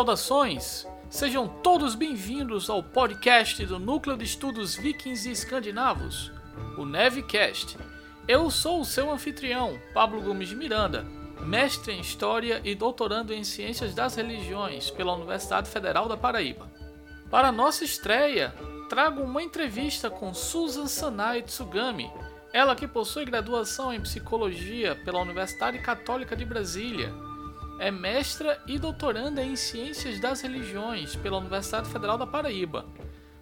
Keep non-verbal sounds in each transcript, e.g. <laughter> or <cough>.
Saudações! Sejam todos bem-vindos ao podcast do Núcleo de Estudos Vikings e Escandinavos, o Nevecast. Eu sou o seu anfitrião, Pablo Gomes de Miranda, mestre em História e doutorando em Ciências das Religiões pela Universidade Federal da Paraíba. Para nossa estreia, trago uma entrevista com Susan Sanai Tsugami, ela que possui graduação em Psicologia pela Universidade Católica de Brasília é mestra e doutoranda em Ciências das Religiões pela Universidade Federal da Paraíba,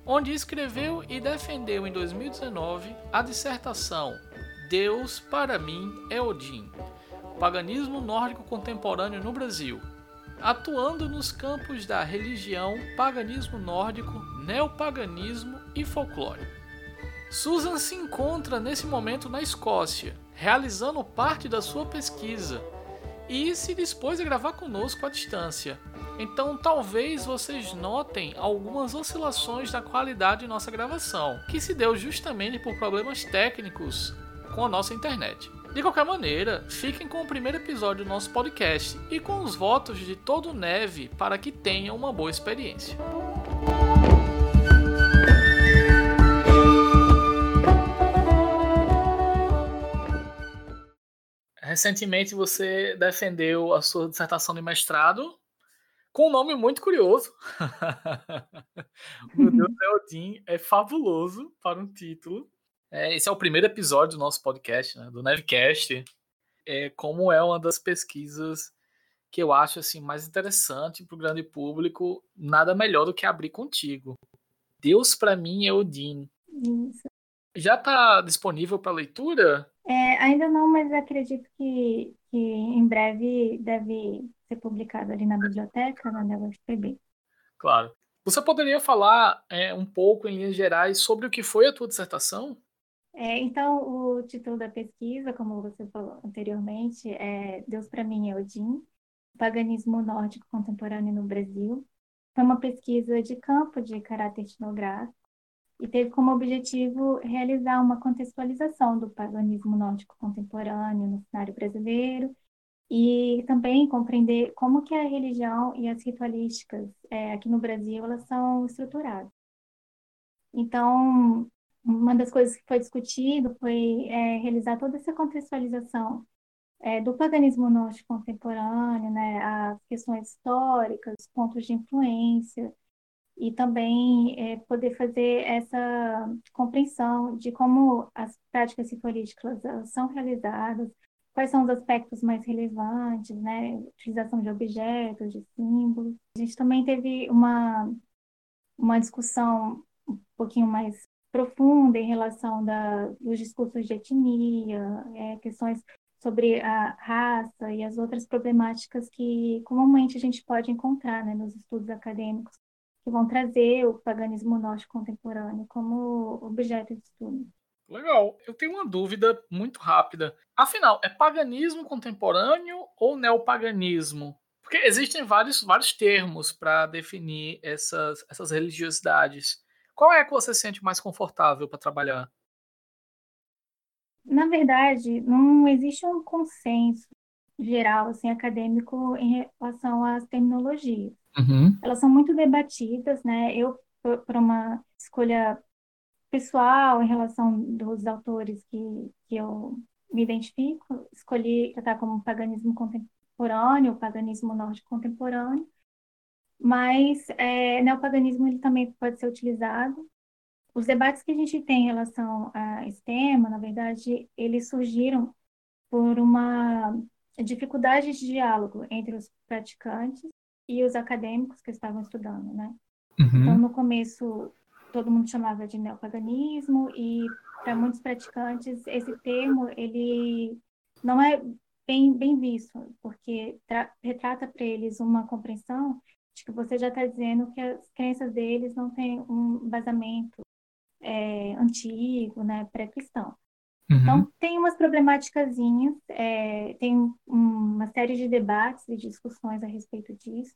onde escreveu e defendeu em 2019 a dissertação Deus para mim é Odin, paganismo nórdico contemporâneo no Brasil, atuando nos campos da religião, paganismo nórdico, neopaganismo e folclore. Susan se encontra nesse momento na Escócia, realizando parte da sua pesquisa e se dispôs a gravar conosco à distância. Então talvez vocês notem algumas oscilações na qualidade de nossa gravação, que se deu justamente por problemas técnicos com a nossa internet. De qualquer maneira, fiquem com o primeiro episódio do nosso podcast e com os votos de todo Neve para que tenham uma boa experiência. Recentemente você defendeu a sua dissertação de mestrado com um nome muito curioso. <laughs> o Deus é Odin é fabuloso para um título. É, esse é o primeiro episódio do nosso podcast, né, do Nevcast. É, como é uma das pesquisas que eu acho assim mais interessante para o grande público, nada melhor do que abrir contigo. Deus para mim é Odin. Isso. Já está disponível para leitura? É, ainda não, mas acredito que, que em breve deve ser publicado ali na biblioteca, na UFPB. Claro. Você poderia falar é, um pouco, em linhas gerais, sobre o que foi a tua dissertação? É, então, o título da pesquisa, como você falou anteriormente, é Deus para mim é Odin, Paganismo Nórdico Contemporâneo no Brasil. Foi uma pesquisa de campo de caráter etnográfico e teve como objetivo realizar uma contextualização do paganismo nórdico contemporâneo no cenário brasileiro e também compreender como que a religião e as ritualísticas é, aqui no Brasil elas são estruturadas. Então, uma das coisas que foi discutido foi é, realizar toda essa contextualização é, do paganismo nórdico contemporâneo, né, as questões históricas, pontos de influência, e também é, poder fazer essa compreensão de como as práticas cifrísticas são realizadas, quais são os aspectos mais relevantes, né? Utilização de objetos, de símbolos. A gente também teve uma, uma discussão um pouquinho mais profunda em relação da, dos discursos de etnia, é, questões sobre a raça e as outras problemáticas que comumente a gente pode encontrar né, nos estudos acadêmicos que vão trazer o paganismo nórdico contemporâneo como objeto de estudo. Legal. Eu tenho uma dúvida muito rápida. Afinal, é paganismo contemporâneo ou neopaganismo? Porque existem vários, vários termos para definir essas, essas religiosidades. Qual é que você sente mais confortável para trabalhar? Na verdade, não existe um consenso geral, assim, acadêmico em relação às terminologias. Uhum. Elas são muito debatidas, né? Eu, por, uma escolha pessoal em relação dos autores que, que eu me identifico, escolhi tratar como paganismo contemporâneo, paganismo nórdico contemporâneo, mas é, neopaganismo ele também pode ser utilizado. Os debates que a gente tem em relação a esse tema, na verdade, eles surgiram por uma dificuldade de diálogo entre os praticantes e os acadêmicos que estavam estudando, né? Uhum. Então, no começo, todo mundo chamava de neopaganismo e para muitos praticantes esse termo ele não é bem bem visto, porque retrata para eles uma compreensão de que você já está dizendo que as crenças deles não têm um basamento é, antigo, né, pré-cristão. Uhum. Então, tem umas problemáticas, é, tem uma série de debates e discussões a respeito disso.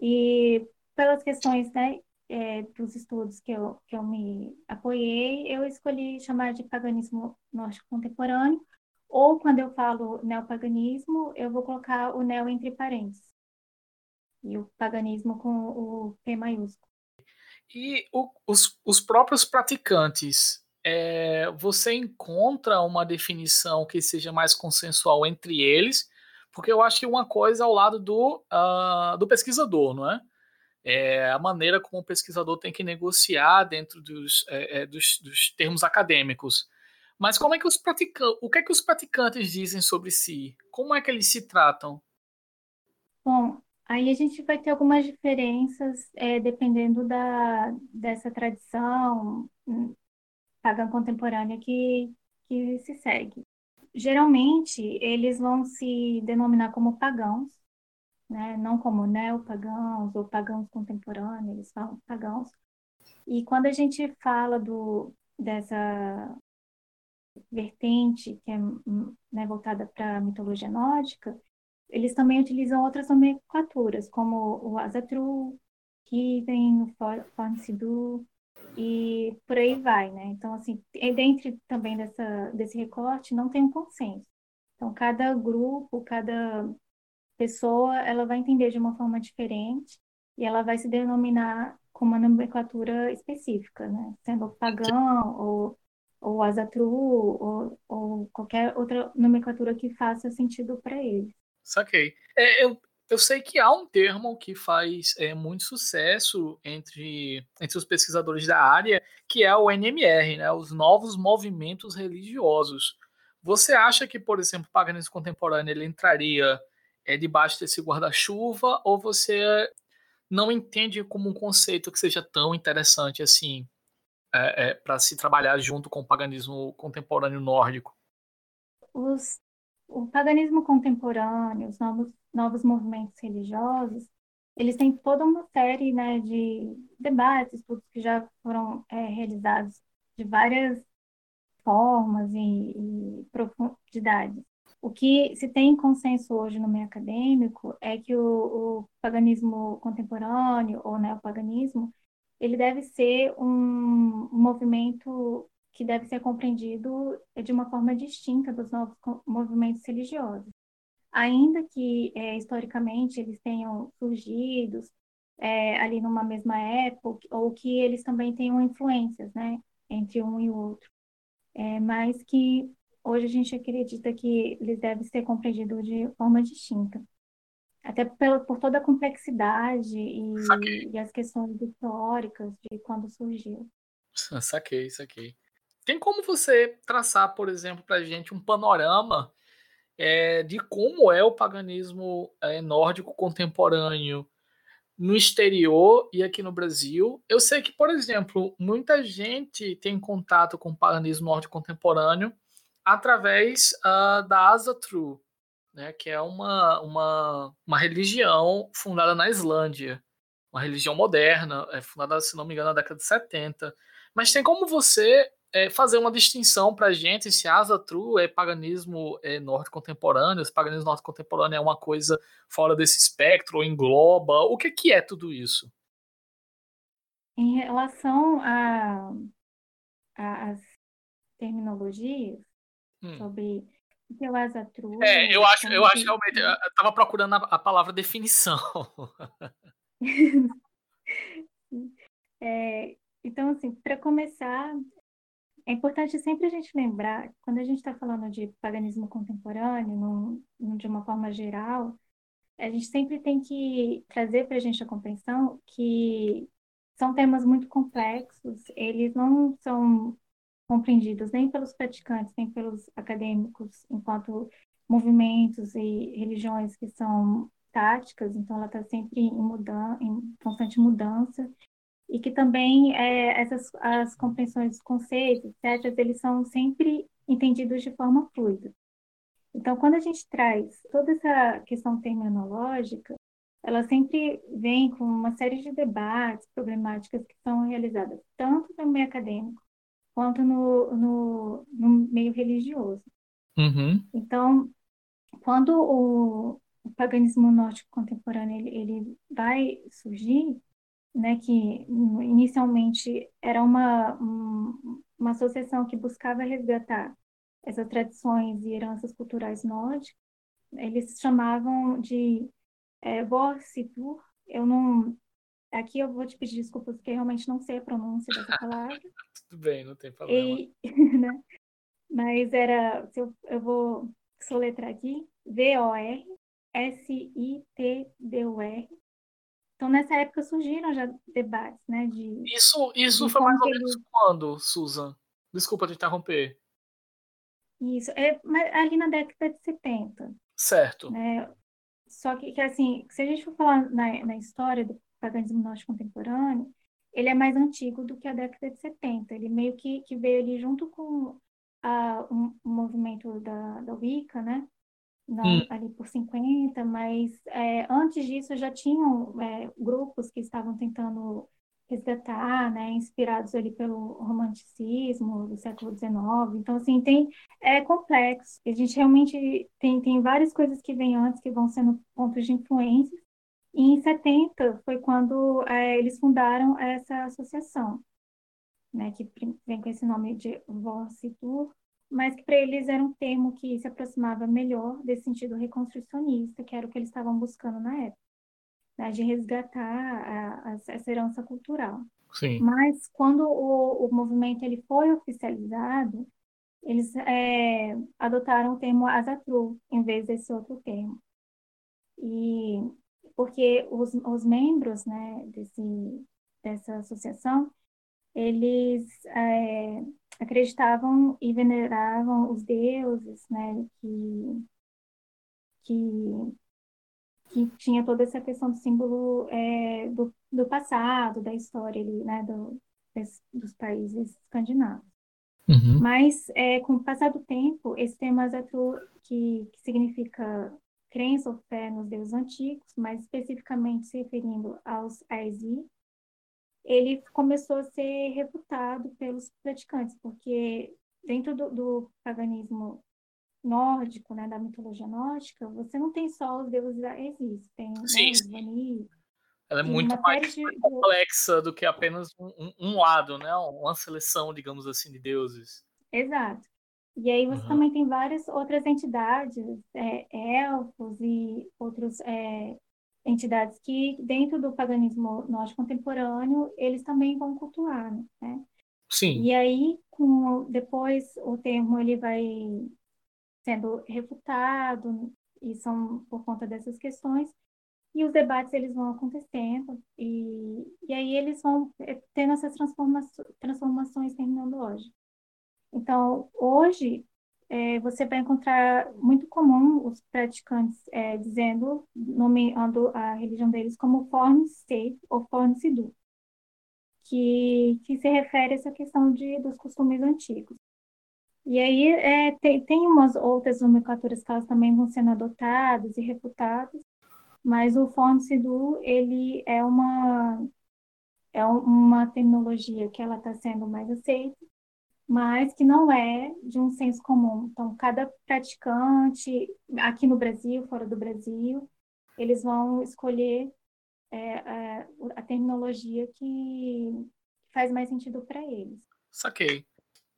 E pelas questões né, é, dos estudos que eu, que eu me apoiei, eu escolhi chamar de paganismo nórdico contemporâneo, ou quando eu falo neopaganismo, eu vou colocar o neo entre parênteses. e o paganismo com o P maiúsculo. E o, os, os próprios praticantes, é, você encontra uma definição que seja mais consensual entre eles? Porque eu acho que uma coisa é ao lado do, uh, do pesquisador, não é? é? A maneira como o pesquisador tem que negociar dentro dos, é, dos, dos termos acadêmicos. Mas como é que os o que é que os praticantes dizem sobre si? Como é que eles se tratam? Bom, aí a gente vai ter algumas diferenças é, dependendo da, dessa tradição hum, pagã contemporânea que, que se segue. Geralmente, eles vão se denominar como pagãos, né? não como neopagãos ou pagãos contemporâneos, eles falam pagãos. E quando a gente fala do, dessa vertente que é né, voltada para a mitologia nórdica, eles também utilizam outras nomenclaturas, como o Azatru, Kiven, o Fornsidu e por aí vai, né? Então, assim, dentro também dessa, desse recorte não tem um consenso. Então, cada grupo, cada pessoa, ela vai entender de uma forma diferente e ela vai se denominar com uma nomenclatura específica, né? Sendo pagão ou ou Azatru, ou, ou qualquer outra nomenclatura que faça sentido para ele. Saquei. É, eu, eu sei que há um termo que faz é, muito sucesso entre, entre os pesquisadores da área, que é o NMR, né, os novos movimentos religiosos. Você acha que, por exemplo, o paganismo contemporâneo ele entraria é, debaixo desse guarda-chuva, ou você não entende como um conceito que seja tão interessante assim? é, é, para se trabalhar junto com o paganismo contemporâneo nórdico? Os, o paganismo contemporâneo, os novos, novos movimentos religiosos, eles têm toda uma série né, de debates, estudos que já foram é, realizados de várias formas e, e profundidades. O que se tem consenso hoje no meio acadêmico é que o, o paganismo contemporâneo ou neopaganismo ele deve ser um movimento que deve ser compreendido de uma forma distinta dos novos movimentos religiosos. Ainda que, é, historicamente, eles tenham surgido é, ali numa mesma época, ou que eles também tenham influências, né, entre um e o outro. É, mas que hoje a gente acredita que eles devem ser compreendidos de forma distinta. Até pela, por toda a complexidade e, e, as questões históricas de quando surgiu. <laughs> Saquei, saquei. Tem como você traçar, por exemplo, para a gente um panorama é, de como é o paganismo é, nórdico contemporâneo no exterior e aqui no Brasil? Eu sei que, por exemplo, muita gente tem contato com o paganismo nórdico contemporâneo através uh, da Asa True, né, que é uma, uma, uma religião fundada na Islândia, uma religião moderna, é fundada, se não me engano, na década de 70. Mas tem como você é, fazer uma distinção para a gente se Asa True é paganismo é, norte contemporâneo, se paganismo norte contemporâneo é uma coisa fora desse espectro, ou engloba, o que, que é tudo isso? Em relação às terminologias hum. sobre eu Asatru. É, eu acho, eu acho realmente. Eu estava procurando a, a, palavra definição. <laughs> é, então, assim, para começar, é importante sempre a gente lembrar, quando a gente está falando de paganismo contemporâneo, num, de uma forma geral, a gente sempre tem que trazer para a gente a compreensão que são temas muito complexos, eles não são compreendidos nem pelos praticantes, nem pelos acadêmicos, enquanto movimentos e religiões que são táticas, então ela está sempre em, mudança, em constante mudança, e que também é, essas as compreensões dos conceitos, etc., eles são sempre entendidos de forma fluida. Então, quando a gente traz toda essa questão terminológica, ela sempre vem com uma série de debates, problemáticas que são realizadas tanto no meio acadêmico quanto no, no, no meio religioso. Uhum. Então, quando o, o paganismo nórdico contemporâneo ele, ele vai surgir, né, que inicialmente era uma, uma associação que buscava resgatar essas tradições e heranças culturais nórdicas, eles chamavam de é, Vorsitur, eu não. Aqui eu vou te pedir desculpas porque realmente não sei a pronúncia dessa <laughs> palavra. Tudo bem, não tem problema. E, <laughs> né? Mas era. Se eu, eu vou soletrar aqui: V-O-R S-I-T-D-U-R. Então, nessa época surgiram já debates, né? De, isso isso de foi mais ou menos ele... quando, Susan? Desculpa te interromper. Isso, é ali na década de 70. Certo. Né? Só que, que, assim, se a gente for falar na, na história do paganismo norte contemporâneo, ele é mais antigo do que a década de 70. Ele meio que, que veio ali junto com a, um, um movimento da, da Wicca, né? Não, hum. ali por 50, mas é, antes disso já tinham é, grupos que estavam tentando resgatar, né, inspirados ali pelo romanticismo do século XIX. Então, assim, tem, é complexo. A gente realmente tem, tem várias coisas que vêm antes que vão sendo pontos de influência. E em 70 foi quando é, eles fundaram essa associação, né, que vem com esse nome de Vorsitur, mas que para eles era um termo que se aproximava melhor desse sentido reconstrucionista, que era o que eles estavam buscando na época né, de resgatar a, a, essa herança cultural. Sim. Mas quando o, o movimento ele foi oficializado, eles é, adotaram o termo Azatru em vez desse outro termo. E porque os, os membros né, desse, dessa associação, eles é, acreditavam e veneravam os deuses né, que, que que tinha toda essa questão do símbolo é, do, do passado, da história ali, né, do, des, dos países escandinavos. Uhum. Mas, é, com o passar do tempo, esse tema que, que significa crença ou fé nos deuses antigos, mais especificamente se referindo aos Aesi, ele começou a ser refutado pelos praticantes, porque dentro do, do paganismo nórdico, né, da mitologia nórdica, você não tem só os deuses existem, tem sim, né, Vani, ela é muito mais de... complexa do que apenas um, um, lado, né? Uma seleção, digamos assim, de deuses. Exato. E aí você uhum. também tem várias outras entidades, é, elfos e outras é, entidades que, dentro do paganismo nórdico contemporâneo, eles também vão cultuar, né? Sim. E aí, com, depois, o termo ele vai sendo refutado, e são por conta dessas questões, e os debates eles vão acontecendo, e, e aí eles vão eh, tendo essas transformações, transformações terminológicas. Então, hoje, é, você vai encontrar muito comum os praticantes é, dizendo, nomeando a religião deles como State ou Form Sidu, que, que se refere a essa questão de, dos costumes antigos. E aí é, tem, tem umas outras nomenclaturas que elas também vão sendo adotadas e refutadas, mas o Fornsidu, ele é uma, é uma terminologia que ela está sendo mais aceita, mas que não é de um senso comum. Então, cada praticante, aqui no Brasil, fora do Brasil, eles vão escolher é, é, a terminologia que faz mais sentido para eles. Saquei.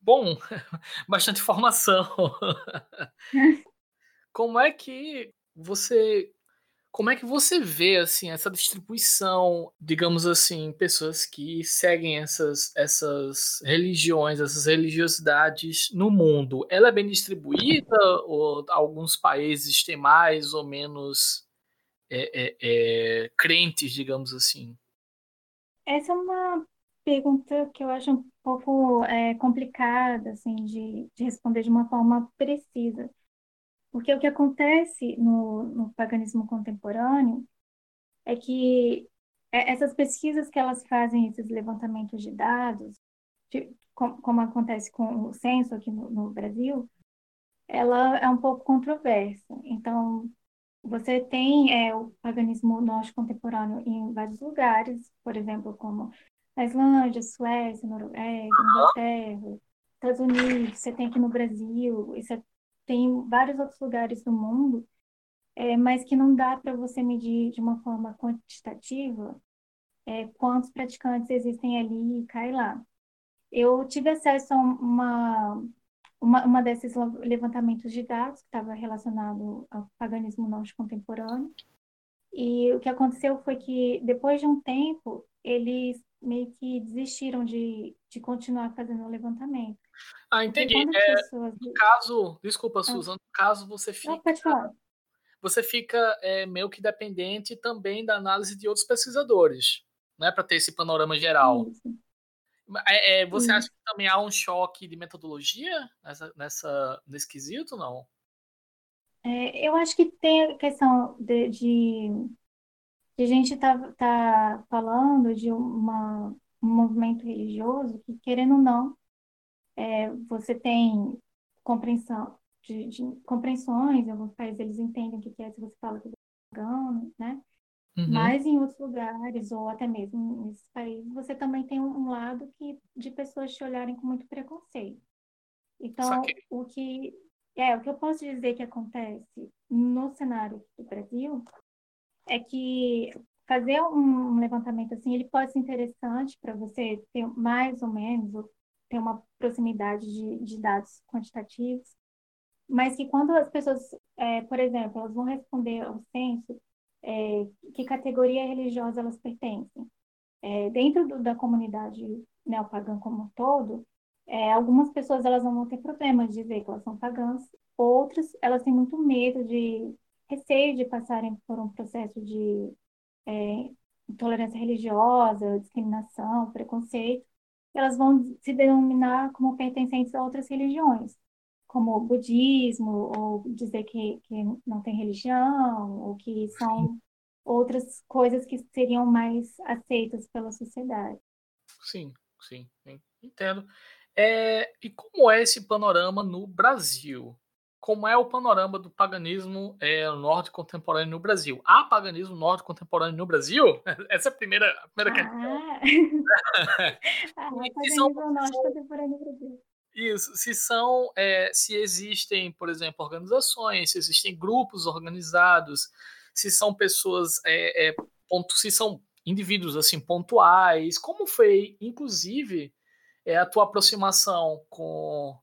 Bom, <laughs> bastante informação. <laughs> como é que você como é que você vê assim essa distribuição, digamos assim, pessoas que seguem essas essas religiões, essas religiosidades no mundo? Ela é bem distribuída ou alguns países têm mais ou menos é, é, é, crentes, digamos assim? Essa é uma pergunta que eu acho um pouco é, complicada assim, de, de responder de uma forma precisa. Porque o que acontece no, no paganismo contemporâneo é que é, essas pesquisas que elas fazem, esses levantamentos de dados, de, com, como acontece com o censo aqui no, no Brasil, ela é um pouco controversa. Então, você tem é, o paganismo norte contemporâneo em vários lugares, por exemplo, como na Islândia, Suécia, Noruega, Inglaterra, Estados Unidos, você tem aqui no Brasil, você tem vários outros lugares do mundo, é, mas que não dá para você medir de uma forma quantitativa é, quantos praticantes existem ali e cai lá. Eu tive acesso a uma, uma, uma desses levantamentos de dados que estava relacionado ao paganismo norte contemporâneo, E o que aconteceu foi que, depois de um tempo, eles meio que desistiram de, de continuar fazendo o levantamento. Ah, entendi. É, pessoas... No caso, desculpa, ah. Susan, no caso você fica. Não, pode falar. Você fica é, meio que dependente também da análise de outros pesquisadores, né, para ter esse panorama geral. É, é, você acha que também há um choque de metodologia nessa, nessa, nesse quesito, não? É, eu acho que tem a questão de, de, de a gente tá, tá falando de uma, um movimento religioso que, querendo ou não, é, você tem compreensão de, de, compreensões, em alguns países eles entendem o que é se você fala que é pagão, né? Uhum. Mas em outros lugares, ou até mesmo nesses países, você também tem um lado que, de pessoas te olharem com muito preconceito. Então, o que é o que eu posso dizer que acontece no cenário do Brasil é que fazer um levantamento assim, ele pode ser interessante para você ter mais ou menos ter uma proximidade de, de dados quantitativos, mas que quando as pessoas, é, por exemplo, elas vão responder ao censo, é, que categoria religiosa elas pertencem. É, dentro do, da comunidade neopagã como um todo, é, algumas pessoas elas vão ter problema de dizer que elas são pagãs, outras elas têm muito medo de receio de passarem por um processo de é, intolerância religiosa, discriminação, preconceito, elas vão se denominar como pertencentes a outras religiões, como budismo, ou dizer que, que não tem religião, ou que são outras coisas que seriam mais aceitas pela sociedade. Sim, sim, entendo. É, e como é esse panorama no Brasil? Como é o panorama do paganismo é, norte contemporâneo no Brasil? Há paganismo norte contemporâneo no Brasil? <laughs> Essa é a primeira, a primeira ah. questão. <laughs> ah, paganismo norte contemporâneo no Brasil. Isso, se são, é, se existem, por exemplo, organizações, se existem grupos organizados, se são pessoas, é, é, ponto, se são indivíduos assim pontuais, como foi, inclusive, é a tua aproximação com,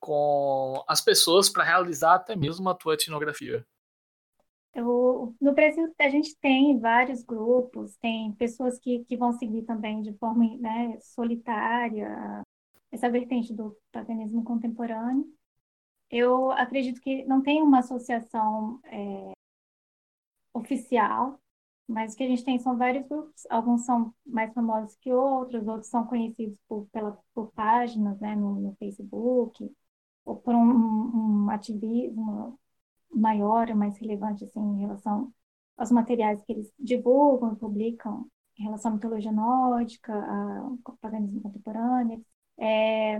com as pessoas para realizar até mesmo a tua etnografia? Eu, no Brasil, a gente tem vários grupos, tem pessoas que, que vão seguir também de forma né, solitária essa vertente do paganismo contemporâneo. Eu acredito que não tem uma associação é, oficial, mas o que a gente tem são vários grupos, alguns são mais famosos que outros, outros são conhecidos por, pela, por páginas né, no, no Facebook, por um, um, ativismo maior, mais relevante assim, em relação aos materiais que eles divulgam, publicam em relação à mitologia nórdica, ao paganismo contemporâneo. É,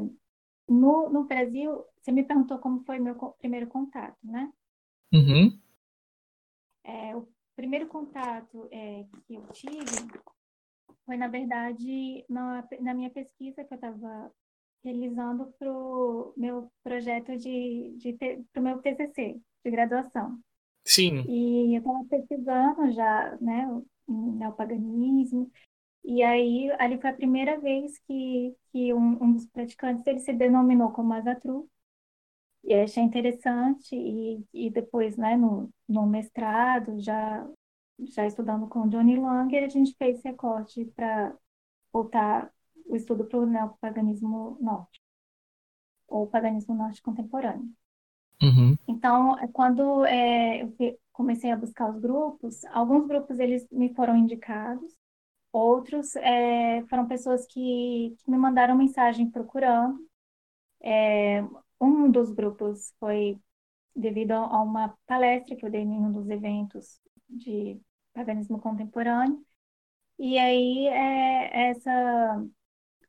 no, no Brasil, você me perguntou como foi meu primeiro contato, né? Uhum. É, o primeiro contato é, que eu tive foi, na verdade, na, na minha pesquisa que eu estava realizando para o meu projeto de, de para o meu TCC de graduação. Sim. E eu estava pesquisando já, né, o neopaganismo, e aí ali foi a primeira vez que, que um, um dos praticantes ele se denominou como Azatru, e achei interessante, e, e depois, né, no, no mestrado, já, já estudando com Johnny Langer, a gente fez esse recorte para voltar o estudo para o neopaganismo norte, ou paganismo norte contemporâneo. Uhum. Então, é quando é, eu comecei a buscar os grupos, alguns grupos eles me foram indicados, outros é, foram pessoas que, que, me mandaram mensagem procurando. É, um dos grupos foi devido a uma palestra que eu dei em um dos eventos de paganismo contemporâneo. E aí, é, essa,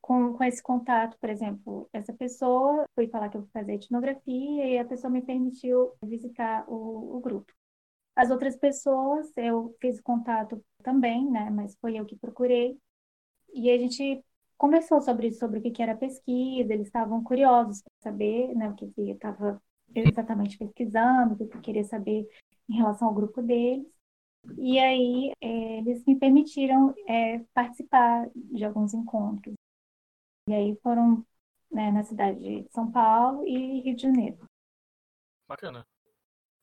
com, com esse contato, por exemplo, essa pessoa, fui falar que eu vou fazer etnografia e a pessoa me permitiu visitar o, o grupo. As outras pessoas, eu fiz contato também, né, mas foi eu que procurei. E a gente conversou sobre sobre o que era pesquisa, eles estavam curiosos para saber né, o que, que eu estava exatamente pesquisando, o que eu queria saber em relação ao grupo deles. E aí é, eles me permitiram é, participar de alguns encontros. E aí foram né, na cidade de São Paulo e Rio de Janeiro. Bacana.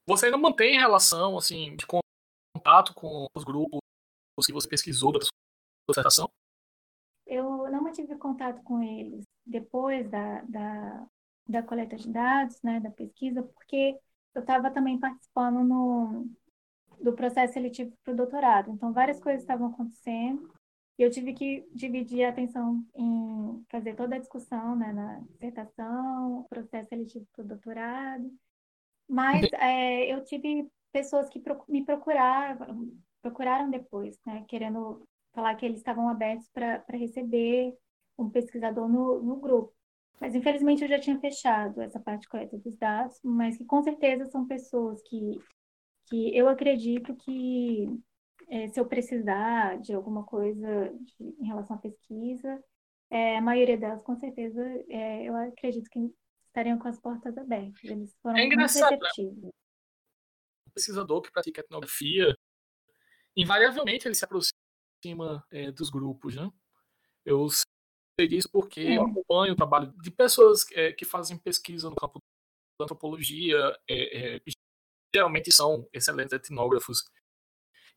Você ainda mantém relação assim de contato com os grupos que você pesquisou da sua dissertação? Eu não mantive contato com eles depois da, da, da coleta de dados, né, da pesquisa, porque eu estava também participando no, do processo seletivo para o doutorado. Então, várias coisas estavam acontecendo e eu tive que dividir a atenção em fazer toda a discussão né, na dissertação, processo seletivo para o doutorado. Mas é, eu tive pessoas que me procuraram, procuraram depois, né, querendo falar que eles estavam abertos para receber um pesquisador no, no grupo. Mas, infelizmente, eu já tinha fechado essa parte correta dos dados, mas que com certeza são pessoas que, que eu acredito que, é, se eu precisar de alguma coisa de, em relação à pesquisa, é, a maioria delas, com certeza, é, eu acredito que estariam com as portas abertas. Eles foram é engraçado, né? receptivos. Né? O pesquisador que pratica etnografia, invariavelmente ele se aproxima é, dos grupos, né? Eu sei disso porque eu acompanho o trabalho de pessoas é, que fazem pesquisa no campo da antropologia, é, é, geralmente são excelentes etnógrafos.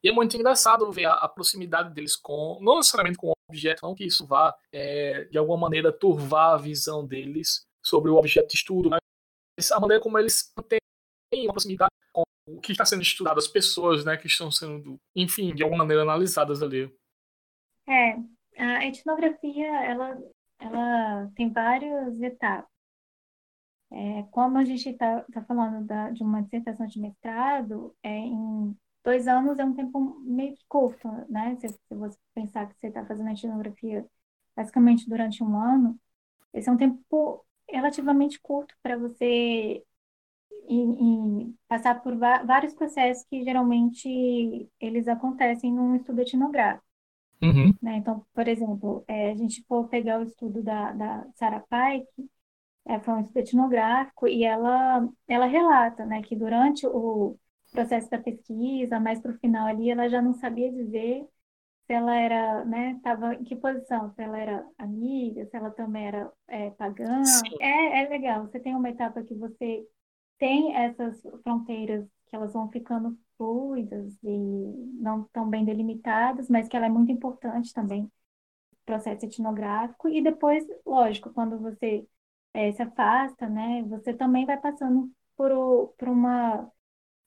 E é muito engraçado ver a, a, proximidade deles com, não necessariamente com o objeto, não que isso vá, é, de alguma maneira, turvar a visão deles sobre o objeto de estudo, mas a maneira como eles têm uma proximidade com o que está sendo estudado, as pessoas né, que estão sendo, enfim, de alguma maneira analisadas ali. É, a etnografia, ela, ela tem várias etapas. É, como a gente está tá falando da, de uma dissertação de mestrado, é, em dois anos é um tempo meio curto, né? Se, se você pensar que você está fazendo etnografia basicamente durante um ano, esse é um tempo relativamente curto para você e, e passar por vários processos que geralmente eles acontecem num estudo etnográfico. Uhum. Né? Então, por exemplo, é, a gente for pegar o estudo da, da Sarah Pike, é, foi um estudo etnográfico, e ela, ela relata né, que durante o processo da pesquisa, mais para o final ali, ela já não sabia dizer se ela era, né, estava em que posição, se ela era amiga, se ela também era é, pagã. É, é legal, você tem uma etapa que você tem essas fronteiras que elas vão ficando fluidas e não tão bem delimitadas, mas que ela é muito importante também processo etnográfico e depois, lógico, quando você é, se afasta, né, você também vai passando por, por uma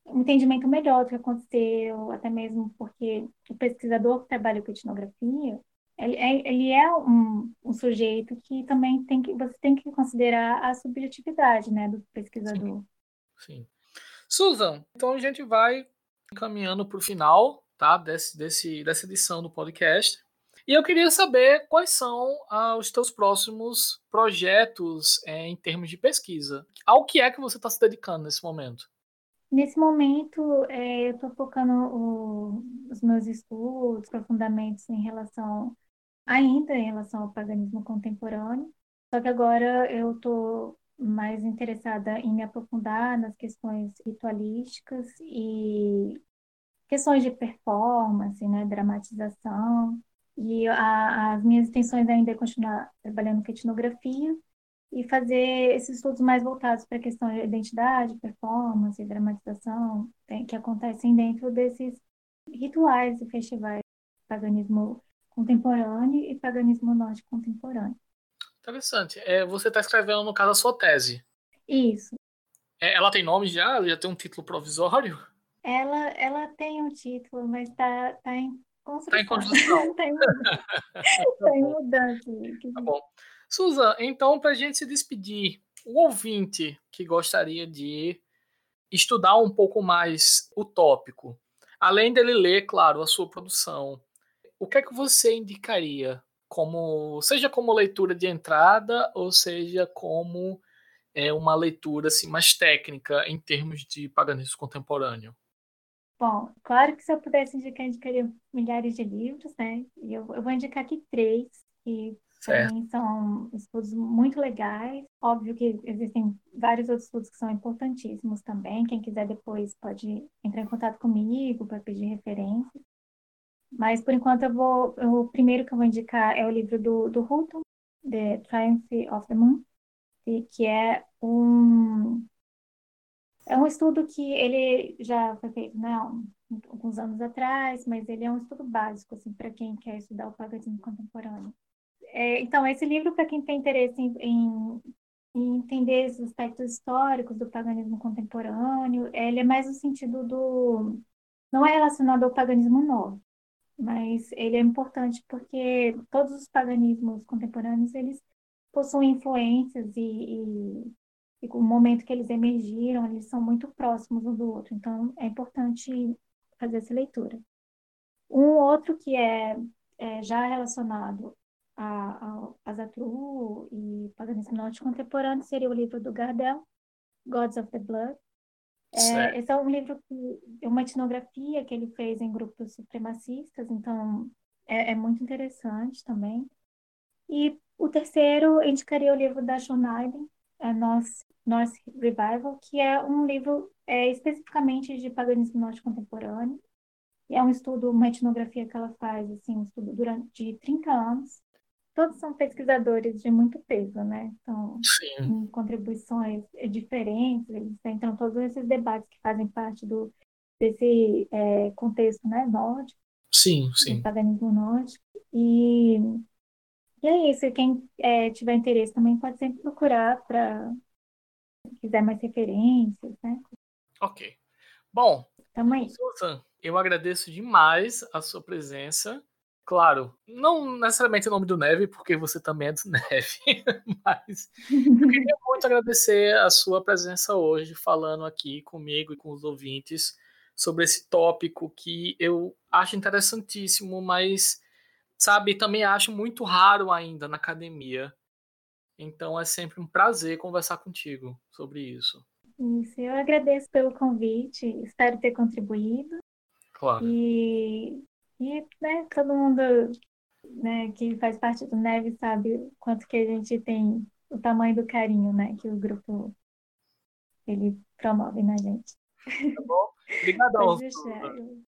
um entendimento melhor do que aconteceu, até mesmo porque o pesquisador que trabalha com etnografia, ele é, ele é um, um, sujeito que também tem que você tem que considerar a subjetividade, né, do pesquisador. Sim. Sim. Susan, então a gente vai caminhando para o final tá, desse, desse, dessa edição do podcast. E eu queria saber quais são ah, os teus próximos projetos é, em termos de pesquisa. Ao que é que você está se dedicando nesse momento? Nesse momento, é, eu estou focando o, os meus estudos, aprofundamentos em relação, ainda em relação ao paganismo contemporâneo. Só que agora eu estou mais interessada em me aprofundar nas questões ritualísticas e questões de performance, né, dramatização. E a, as minhas intenções ainda é continuar trabalhando com etnografia e fazer esses estudos mais voltados para a questão de identidade, performance e dramatização que acontecem dentro desses rituais e festivais paganismo contemporâneo e paganismo norte contemporâneo. Interessante. É, você está escrevendo, no caso, a sua tese. Isso. É, ela tem nome já? Já tem um título provisório? Ela, ela tem um título, mas está tá em construção. Está <laughs> em construção. Está em, tá em mudança. Tá bom. Susan, então, para a gente se despedir, o ouvinte que gostaria de estudar um pouco mais o tópico, além dele ler, claro, a sua produção, o que é que você indicaria como seja como leitura de entrada ou seja como é, uma leitura assim mais técnica em termos de paganismo contemporâneo? Bom, claro que se eu pudesse indicar, indicaria milhares de livros, né? Eu, eu vou indicar aqui três, que mim são estudos muito legais. Óbvio que existem vários outros estudos que são importantíssimos também. Quem quiser depois pode entrar em contato comigo para pedir referências. Mas, por enquanto, eu vou. O primeiro que eu vou indicar é o livro do, do Hutton, The Triumph of the Moon, que é um. É um estudo que ele já foi feito né, alguns anos atrás, mas ele é um estudo básico assim para quem quer estudar o paganismo contemporâneo. É, então, esse livro, para quem tem interesse em, em, entender os aspectos históricos do paganismo contemporâneo, ele é mais no sentido do. não é relacionado ao paganismo novo, mas ele é importante porque todos os paganismos contemporâneos eles possuem influências e, e, e o momento que eles emergiram, eles são muito próximos um do outro. Então, é importante fazer essa leitura. Um outro que é, é já relacionado a, a, Zatru e paganismo nórdico contemporâneo seria o livro do Gardel, Gods of the Blood. É, esse é um livro que é uma etnografia que ele fez em grupos supremacistas, então é, é muito interessante também. E o terceiro, eu indicaria o livro da Schoneiden, a North, North Revival, que é um livro é, especificamente de paganismo norte contemporâneo. É um estudo, uma etnografia que ela faz, assim, um estudo durante 30 anos, todos são pesquisadores de muito peso, né? Então, com contribuições diferentes, eles entram todos esses debates que fazem parte do, desse é, contexto né, nórdico. Sim, sim. paganismo nórdico. E, e é isso, quem é, tiver interesse também pode sempre procurar para quiser mais referências, né? Ok. Bom, Tamo Susan, eu agradeço demais a sua presença. Claro, não necessariamente o nome do Neve, porque você também é do <laughs> Neve, mas eu queria muito agradecer a sua presença hoje, falando aqui comigo e com os ouvintes sobre esse tópico que eu acho interessantíssimo, mas, sabe, também acho muito raro ainda na academia. Então é sempre um prazer conversar contigo sobre isso. Isso, eu agradeço pelo convite, espero ter contribuído. Claro. E e, né, todo mundo né, que faz parte do Neve sabe o quanto que a gente tem o tamanho do carinho, né, que o grupo ele promove na gente. Tá bom? Obrigadão.